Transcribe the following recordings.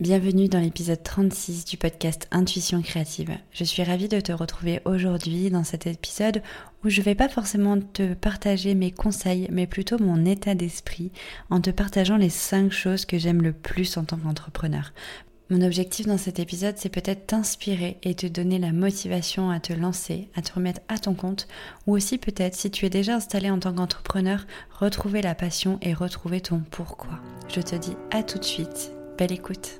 Bienvenue dans l'épisode 36 du podcast Intuition créative. Je suis ravie de te retrouver aujourd'hui dans cet épisode où je ne vais pas forcément te partager mes conseils, mais plutôt mon état d'esprit en te partageant les 5 choses que j'aime le plus en tant qu'entrepreneur. Mon objectif dans cet épisode, c'est peut-être t'inspirer et te donner la motivation à te lancer, à te remettre à ton compte, ou aussi peut-être, si tu es déjà installé en tant qu'entrepreneur, retrouver la passion et retrouver ton pourquoi. Je te dis à tout de suite. Belle écoute.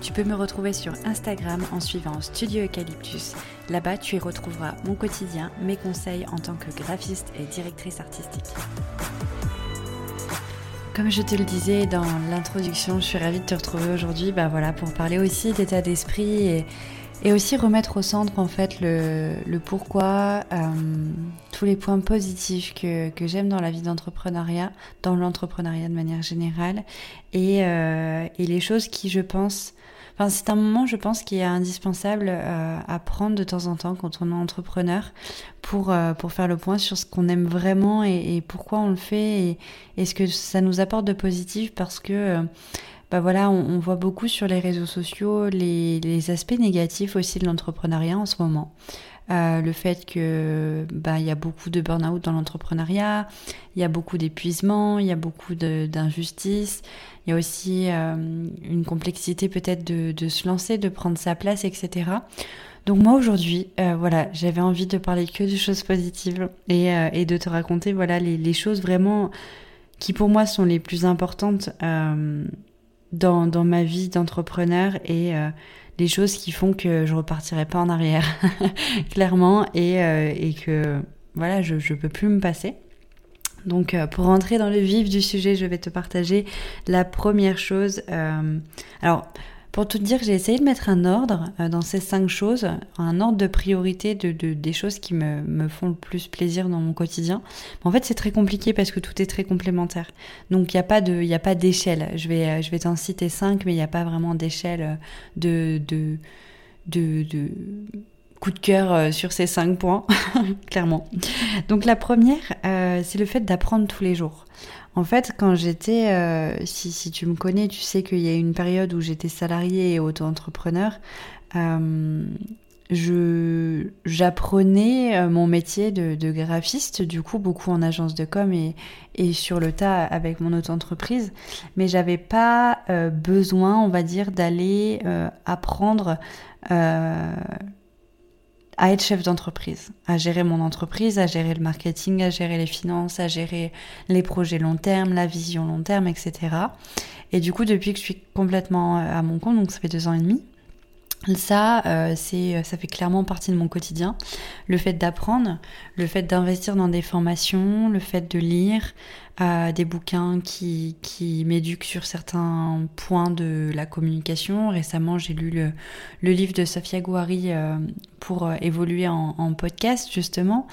Tu peux me retrouver sur Instagram en suivant Studio Eucalyptus. Là-bas, tu y retrouveras mon quotidien, mes conseils en tant que graphiste et directrice artistique. Comme je te le disais dans l'introduction, je suis ravie de te retrouver aujourd'hui bah pour parler aussi d'état d'esprit et, et, aussi remettre au centre en fait le, le pourquoi, euh, tous les points positifs que, que j'aime dans la vie d'entrepreneuriat, dans l'entrepreneuriat de manière générale, et, euh, et les choses qui je pense Enfin, c'est un moment, je pense, qui est indispensable euh, à prendre de temps en temps quand on est entrepreneur pour, euh, pour faire le point sur ce qu'on aime vraiment et, et, pourquoi on le fait et, et, ce que ça nous apporte de positif parce que euh, bah voilà, on, voit beaucoup sur les réseaux sociaux les, aspects négatifs aussi de l'entrepreneuriat en ce moment. Euh, le fait que bah il y a beaucoup de burn-out dans l'entrepreneuriat, il y a beaucoup d'épuisement, il y a beaucoup d'injustice, il y a aussi euh, une complexité peut-être de, de, se lancer, de prendre sa place, etc. Donc moi aujourd'hui, euh, voilà, j'avais envie de parler que de choses positives et, et de te raconter voilà les, choses vraiment qui pour moi sont les plus importantes dans, dans ma vie d'entrepreneur et les choses qui font que je repartirai pas en arrière, clairement, et, et que voilà, je, je peux plus me passer. Donc euh, pour rentrer dans le vif du sujet, je vais te partager la première chose. Euh, alors pour tout dire, j'ai essayé de mettre un ordre euh, dans ces cinq choses, un ordre de priorité de, de des choses qui me, font le plus plaisir dans mon quotidien. En fait, c'est très compliqué parce que tout est très complémentaire. Donc, il n'y a pas d'échelle. Je vais, je vais t'en citer cinq, mais il n'y a pas vraiment d'échelle de, de, de, de coup de cœur euh, sur ces cinq points, clairement. Donc la première, euh, c'est le fait d'apprendre tous les jours. En fait, quand j'étais, euh, si, si, tu me connais, tu sais qu'il y a une période où j'étais salariée et auto-entrepreneur. Je j'apprenais mon métier de, graphiste, du coup beaucoup en agence de com et, et sur le tas avec mon auto-entreprise, mais j'avais pas besoin, on va dire, d'aller apprendre à être chef d'entreprise, à gérer mon entreprise, à gérer le marketing, à gérer les finances, à gérer les projets long terme, la vision long terme, etc. Et du coup, depuis que je suis complètement euh, à mon compte, donc ça fait deux ans et demi, ça, euh, c'est, ça fait clairement partie de mon quotidien. Le fait d'apprendre, le fait d'investir dans des formations, le fait de lire euh, des bouquins qui, qui m'éduquent sur certains points de la communication. Récemment, j'ai lu le, le, livre de Sophia Gouari euh, pour évoluer en, podcast, justement.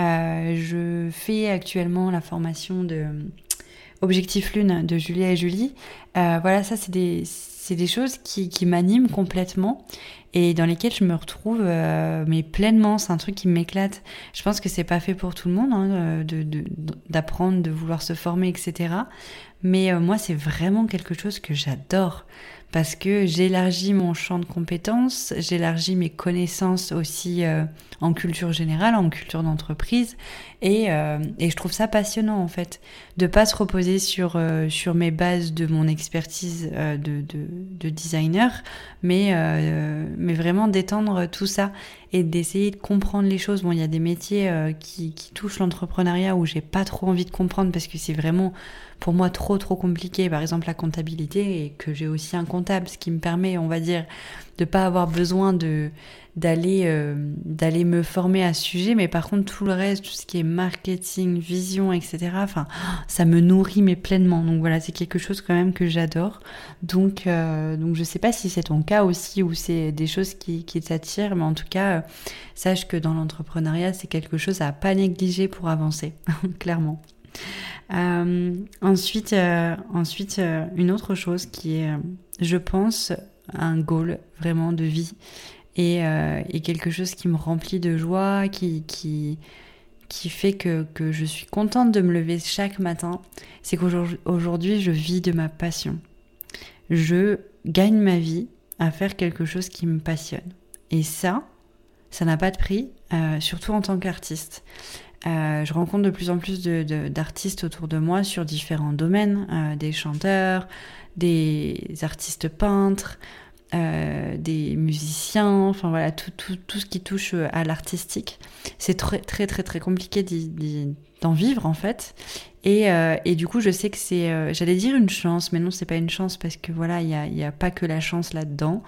Euh, je fais actuellement la formation de Objectif Lune de Julia et Julie. Euh, voilà, ça, c'est des des choses qui, qui m'animent complètement et dans lesquelles je me retrouve euh, mais pleinement. C'est un truc qui m'éclate. Je pense que c'est pas fait pour tout le monde hein, de, d'apprendre, de, de, vouloir se former, etc. Mais euh, moi, c'est vraiment quelque chose que j'adore parce que j'élargis mon champ de compétences, j'élargis mes connaissances aussi euh, en culture générale, en culture d'entreprise, et, euh, et, je trouve ça passionnant en fait, de pas se reposer sur euh, sur mes bases de mon expertise euh, de, de, de, designer, mais euh, mais vraiment d'étendre tout ça et d'essayer de comprendre les choses. Bon, il y a des métiers qui, qui touchent l'entrepreneuriat où j'ai pas trop envie de comprendre parce que c'est vraiment pour moi trop trop compliqué. Par exemple la comptabilité et que j'ai aussi un comptable, ce qui me permet, on va dire, de pas avoir besoin de d'aller euh, d'aller me former à ce sujet mais par contre tout le reste tout ce qui est marketing vision etc enfin ça me nourrit mais pleinement. Donc voilà c'est quelque chose quand même que j'adore. Donc euh, donc je sais pas si c'est ton cas aussi ou c'est des choses qui, qui t'attirent mais en tout cas euh, sache que dans l'entrepreneuriat c'est quelque chose à pas négliger pour avancer clairement. Ensuite ensuite une autre chose qui est je pense un goal vraiment de vie euh, et, quelque chose qui me remplit de joie, qui, fait que, je suis contente de me lever chaque matin, c'est qu'aujourd'hui je vis de ma passion. Je gagne ma vie à faire quelque chose qui me passionne. Et ça, ça n'a pas de prix, euh, surtout en tant qu'artiste. Euh, je rencontre de plus en plus d'artistes autour de moi sur différents domaines, des chanteurs, des artistes peintres, euh, des musiciens, enfin voilà, tout, tout, tout, ce qui touche euh, à l'artistique. C'est très très très très compliqué d'en vivre en fait. Et, euh, et, du coup, je sais que c'est, j'allais dire une chance, mais non, c'est pas une chance parce que voilà, il n'y a, y a, pas que la chance là-dedans.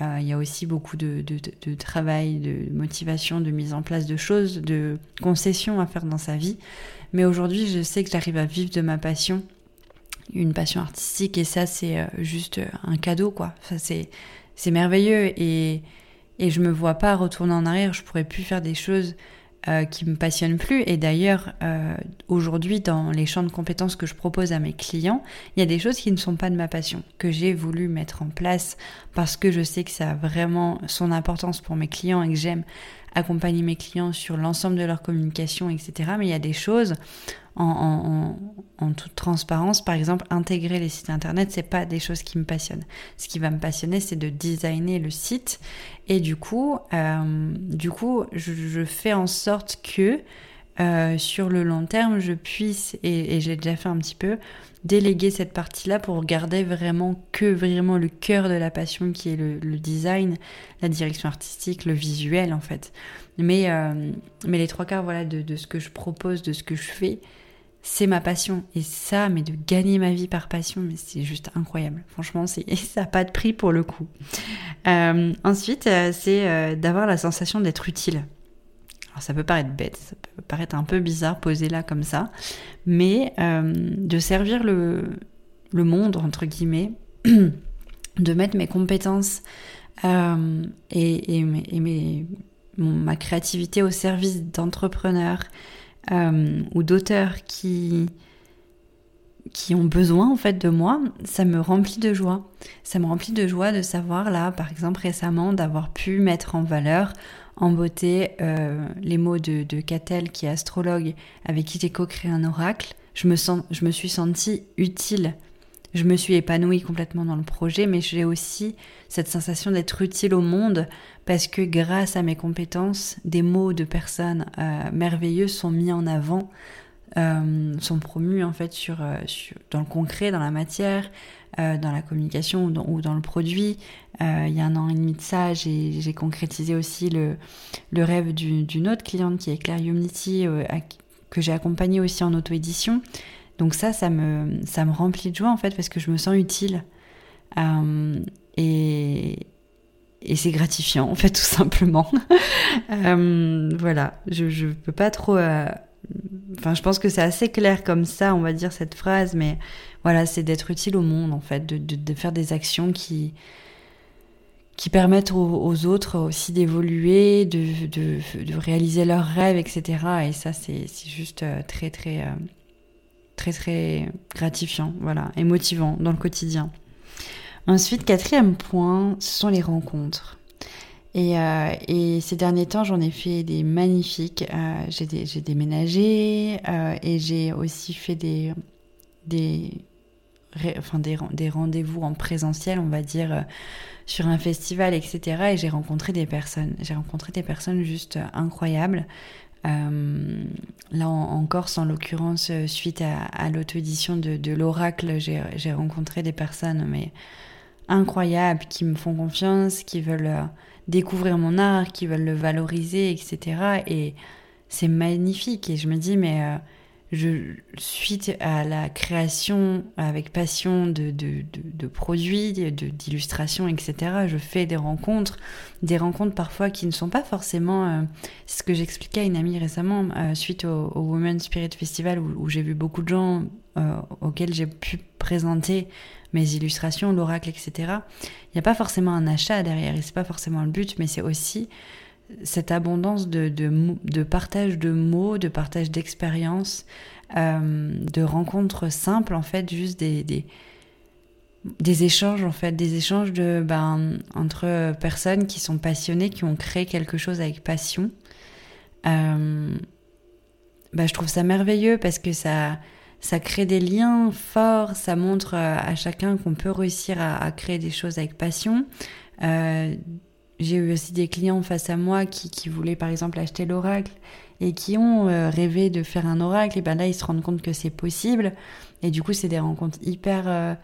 Il y a aussi beaucoup de, de, de, travail, de motivation, de mise en place de choses, de concessions à faire dans sa vie. Mais aujourd'hui, je sais que j'arrive à vivre de ma passion une passion artistique et ça c'est euh, juste euh, un cadeau quoi. Ça c'est c'est merveilleux et et je me vois pas retourner en arrière. Je pourrais plus faire des choses euh, qui me passionnent plus. Et d'ailleurs, aujourd'hui, dans les champs de compétences que je propose à mes clients, il y a des choses qui ne sont pas de ma passion, que j'ai voulu mettre en place parce que je sais que ça a vraiment son importance pour mes clients et que j'aime accompagner mes clients sur l'ensemble de leur communication, etc. Mais il y a des choses en, toute transparence, par exemple, intégrer les sites internet, c'est pas des choses qui me passionnent. Ce qui va me passionner, c'est de designer le site. Et du coup, euh, du coup, je, fais en sorte que euh, sur le long terme, je puisse, et, l'ai déjà fait un petit peu, déléguer cette partie-là pour garder vraiment que vraiment le cœur de la passion qui est le, design, la direction artistique, le visuel en fait. Mais, euh, mais les trois quarts voilà, de, de, ce que je propose, de ce que je fais, c'est ma passion. Et ça, mais de gagner ma vie par passion, mais c'est juste incroyable. Franchement, c'est, ça n'a pas de prix pour le coup. Euh, ensuite, euh, c'est d'avoir la sensation d'être utile. Alors ça peut paraître bête, ça peut paraître un peu bizarre posé là comme ça, mais euh, de servir le, monde, entre guillemets, de mettre mes compétences euh, et, et, ma créativité au service d'entrepreneurs euh, ou d'auteurs qui, qui ont besoin en fait de moi, ça me remplit de joie. Ça me remplit de joie de savoir là, par exemple récemment, d'avoir pu mettre en valeur en beauté euh, les mots de, de Catel, qui est astrologue, avec qui j'ai co-créé un oracle. Je me, sens, je me suis sentie utile. Je me suis épanouie complètement dans le projet, mais j'ai aussi cette sensation d'être utile au monde parce que grâce à mes compétences, des mots de personnes euh, merveilleuses sont mis en avant, euh, sont promus en fait sur, sur, dans le concret, dans la matière, euh, dans la communication ou dans, le produit. Euh, il y a un an et demi de ça, j'ai concrétisé aussi le, rêve d'une autre cliente qui est Claire euh, que j'ai accompagnée aussi en auto-édition. Donc ça, ça me, ça me remplit de joie en fait parce que je me sens utile. et, et c'est gratifiant en fait tout simplement. voilà, je ne peux pas trop Enfin, je pense que c'est assez clair comme ça, on va dire cette phrase, mais voilà, c'est d'être utile au monde en fait, de, de, faire des actions qui qui permettent aux, autres aussi d'évoluer, de, de, réaliser leurs rêves, etc. Et ça, c'est juste euh, très très euh, très très gratifiant, voilà, et motivant dans le quotidien. Ensuite, quatrième point, ce sont les rencontres. Euh, et, ces derniers temps, j'en ai fait des magnifiques. Euh, j'ai déménagé euh, et j'ai aussi fait des, des, enfin des, des rendez-vous en présentiel, on va dire, sur un festival, etc. Et j'ai rencontré des personnes. J'ai rencontré des personnes juste incroyables. Là en, Corse, en l'occurrence, suite à, à l'auto-édition de, l'Oracle, j'ai rencontré des personnes mais incroyables qui me font confiance, qui veulent découvrir mon art, qui veulent le valoriser, etc. Et c'est magnifique. Et je me dis, mais euh, je, suite à la création avec passion de, de, de, produits, d'illustrations, etc., je fais des rencontres, des rencontres parfois qui ne sont pas forcément euh, ce que j'expliquais à une amie récemment euh, suite au, au Women's Spirit Festival où, j'ai vu beaucoup de gens euh, auxquels j'ai pu présenter mes illustrations, l'oracle, etc. Il n'y a pas forcément un achat derrière et c'est pas forcément le but, mais c'est aussi cette abondance de, de, partage de mots, de partage d'expériences, euh, de rencontres simples, en fait, juste des, des, échanges, en fait, des échanges de, ben, entre personnes qui sont passionnées, qui ont créé quelque chose avec passion. Euh, ben, je trouve ça merveilleux parce que ça, ça crée des liens forts, ça montre à, chacun qu'on peut réussir à, créer des choses avec passion. Euh, j'ai eu aussi des clients face à moi qui, voulaient par exemple acheter l'oracle et qui ont euh, rêvé de faire un oracle. Et ben là ils se rendent compte que c'est possible. Et du coup c'est des rencontres hyper euh,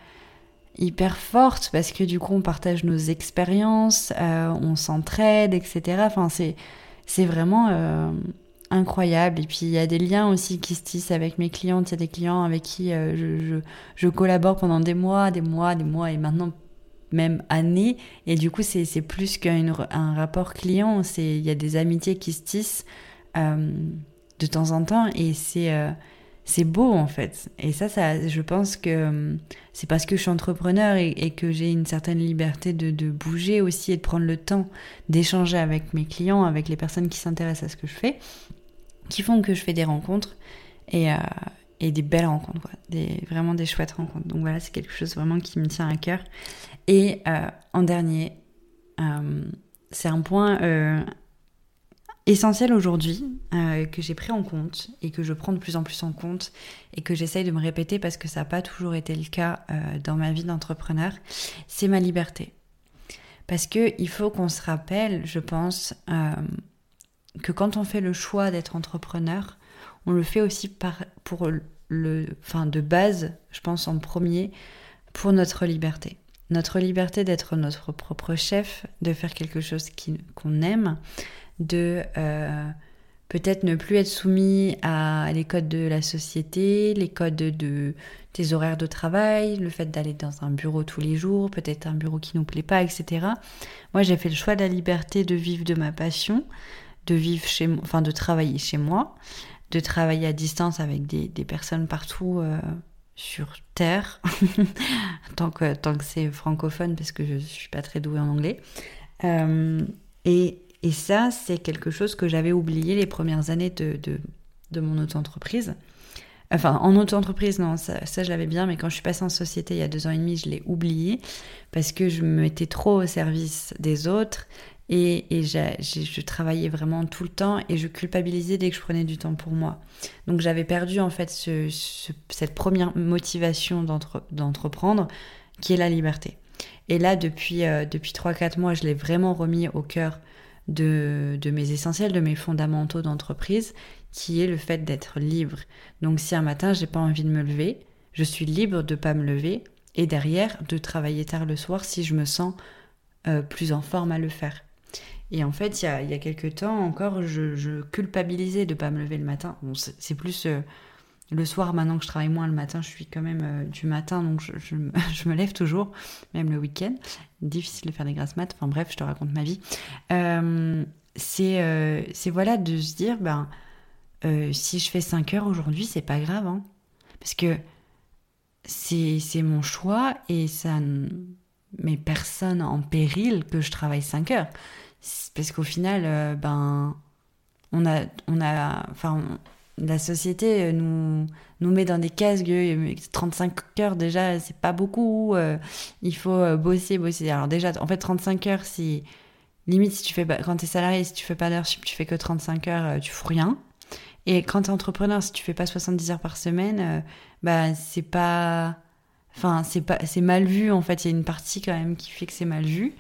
hyper fortes parce que du coup on partage nos expériences, euh, on s'entraide, etc. Enfin c'est c'est vraiment incroyable. Et puis il y a des liens aussi qui se tissent avec mes clientes, il y a des clients avec qui je, je, je collabore pendant des mois, des mois, des mois. Et maintenant même année. Et du coup, c'est plus qu'un rapport client. Il y a des amitiés qui se tissent euh, de temps en temps et c'est euh, c'est beau en fait. Et ça, ça je pense que euh, c'est parce que je suis entrepreneur et, que j'ai une certaine liberté de, de, bouger aussi et de prendre le temps d'échanger avec mes clients, avec les personnes qui s'intéressent à ce que je fais, qui font que je fais des rencontres et, et des belles rencontres. Des, vraiment des chouettes rencontres. Donc voilà, c'est quelque chose vraiment qui me tient à cœur. Et euh, en dernier, euh, c'est un point euh, essentiel aujourd'hui que j'ai pris en compte et que je prends de plus en plus en compte et que j'essaye de me répéter parce que ça n'a pas toujours été le cas dans ma vie d'entrepreneur, c'est ma liberté. Parce qu'il faut qu'on se rappelle, je pense, que quand on fait le choix d'être entrepreneur, on le fait aussi pour le, enfin de base, je pense en premier, pour notre liberté notre liberté d'être notre propre chef, de faire quelque chose qu'on aime, de euh, peut-être ne plus être soumis à les codes de la société, les codes de, des horaires de travail, le fait d'aller dans un bureau tous les jours, peut-être un bureau qui nous plaît pas, etc. Moi, j'ai fait le choix de la liberté de vivre de ma passion, de vivre chez enfin de travailler chez moi, de travailler à distance avec des, personnes partout. Euh, sur Terre, tant que, tant que c'est francophone, parce que je ne suis pas très douée en anglais. Euh, et, et, ça, c'est quelque chose que j'avais oublié les premières années de, de, de mon auto-entreprise. Enfin, en auto-entreprise, non, ça, ça je l'avais bien, mais quand je suis passée en société il y a deux ans et demi, je l'ai oublié parce que je me mettais trop au service des autres et, je travaillais vraiment tout le temps et je culpabilisais dès que je prenais du temps pour moi. Donc j'avais perdu en fait cette première motivation d'entreprendre qui est la liberté. Et là, depuis, euh, depuis 3-4 mois, je l'ai vraiment remis au cœur de, mes essentiels, de mes fondamentaux d'entreprise, qui est le fait d'être libre. Donc si un matin, j'ai pas envie de me lever, je suis libre de pas me lever et derrière de travailler tard le soir si je me sens euh, plus en forme à le faire. Et en fait, il y a, y quelques temps encore, je, culpabilisais de ne pas me lever le matin. C'est plus euh, le soir, maintenant que je travaille moins le matin, je suis quand même euh, du matin, donc je, me lève toujours, même le week-end. Difficile de faire des grasses maths. Enfin bref, je te raconte ma vie. Euh, c'est voilà de se dire, ben, si je fais 5 heures aujourd'hui, c'est pas grave. Hein, parce que c'est mon choix et ça met personne en péril que je travaille 5 heures parce qu'au final, euh, ben, on a, on a, enfin, la société euh, nous, nous met dans des cases 35 heures déjà, c'est pas beaucoup. Euh, il faut bosser, bosser. Alors déjà, en fait, 35 heures, si limite si tu fais quand t'es salarié, si tu fais pas d'heures tu fais que 35 heures, tu fous rien. Et quand t'es entrepreneur, si tu fais pas 70 heures par semaine, bah c'est pas Enfin, c'est pas, c'est mal vu en fait. Il y a une partie quand même qui fait que c'est mal vu.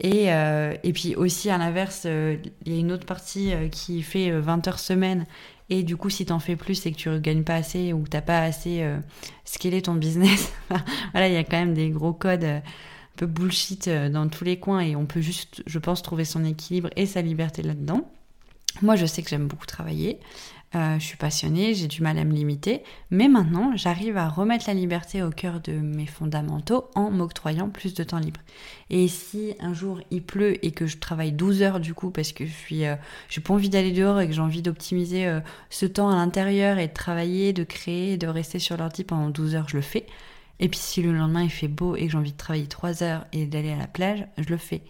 Et, euh, et puis aussi à l'inverse, euh, il y a une autre partie euh, qui fait 20 heures semaine. Et du coup, si t'en fais plus, c'est que tu gagnes pas assez ou que t'as pas assez scalé ton business. voilà, il y a quand même des gros codes un peu bullshit dans tous les coins et on peut juste, je pense, trouver son équilibre et sa liberté là-dedans. Moi, je sais que j'aime beaucoup travailler. Euh, je suis passionnée, j'ai du mal à me limiter, mais maintenant j'arrive à remettre la liberté au cœur de mes fondamentaux en m'octroyant plus de temps libre. Et si un jour il pleut et que je travaille 12 heures du coup parce que je suis, euh, j'ai pas envie d'aller dehors et que j'ai envie d'optimiser euh, ce temps à l'intérieur et de travailler, de créer, de rester sur l'ordi pendant 12 heures, je le fais. Et puis si le lendemain il fait beau et que j'ai envie de travailler 3 heures et d'aller à la plage, je le fais.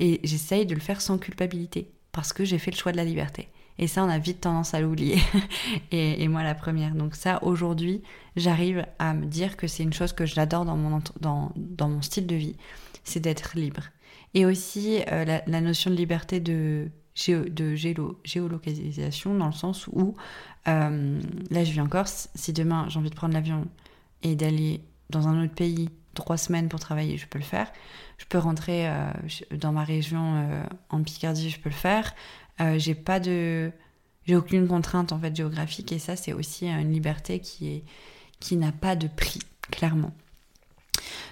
Et j'essaye de le faire sans culpabilité parce que j'ai fait le choix de la liberté. Et ça, on a vite tendance à l'oublier. et, moi, la première. Donc ça, aujourd'hui, j'arrive à me dire que c'est une chose que j'adore dans mon, dans, dans mon style de vie, c'est d'être libre. Et aussi euh, la, notion de liberté de, de géolocalisation, dans le sens où, euh, là, je vis en Corse. Si demain, j'ai envie de prendre l'avion et d'aller dans un autre pays trois semaines pour travailler, je peux le faire. Je peux rentrer euh, dans ma région en Picardie, je peux le faire. Euh, j'ai pas de, j'ai aucune contrainte en fait géographique et ça c'est aussi une liberté qui est, qui n'a pas de prix clairement.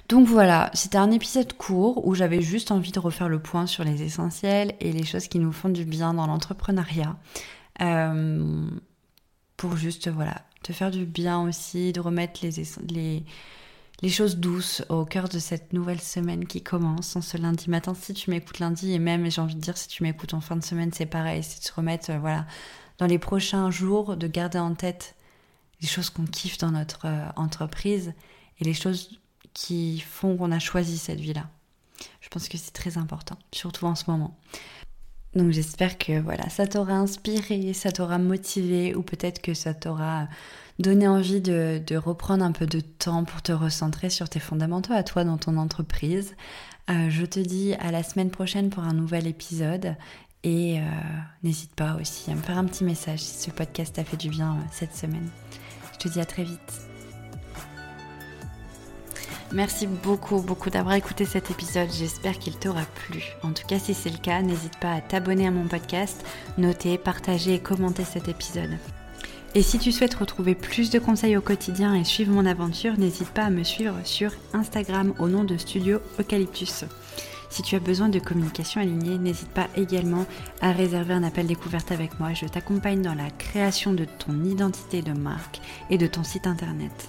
Donc voilà, c'était un épisode court où j'avais juste envie de refaire le point sur les essentiels et les choses qui nous font du bien dans l'entrepreneuriat. Euh, pour juste, voilà, te faire du bien aussi, de remettre les, les, les choses douces au cœur de cette nouvelle semaine qui commence en ce lundi matin. Si tu m'écoutes lundi et même, j'ai envie de dire, si tu m'écoutes en fin de semaine, c'est pareil. C'est de se remettre, euh, voilà, dans les prochains jours, de garder en tête les choses qu'on kiffe dans notre euh, entreprise et les choses qui font qu'on a choisi cette vie-là. Je pense que c'est très important, surtout en ce moment. Donc j'espère que voilà, ça t'aura inspiré, ça t'aura motivé ou peut-être que ça t'aura donné envie de, reprendre un peu de temps pour te recentrer sur tes fondamentaux à toi dans ton entreprise. Euh, je te dis à la semaine prochaine pour un nouvel épisode et euh, n'hésite pas aussi à me faire un petit message si ce podcast t'a fait du bien euh, cette semaine. Je te dis à très vite. Merci beaucoup, beaucoup d'avoir écouté cet épisode. J'espère qu'il t'aura plu. En tout cas, si c'est le cas, n'hésite pas à t'abonner à mon podcast, noter, partager et commenter cet épisode. Et si tu souhaites retrouver plus de conseils au quotidien et suivre mon aventure, n'hésite pas à me suivre sur Instagram au nom de Studio Eucalyptus. Si tu as besoin de communication alignée, n'hésite pas également à réserver un appel découverte avec moi. Je t'accompagne dans la création de ton identité de marque et de ton site internet.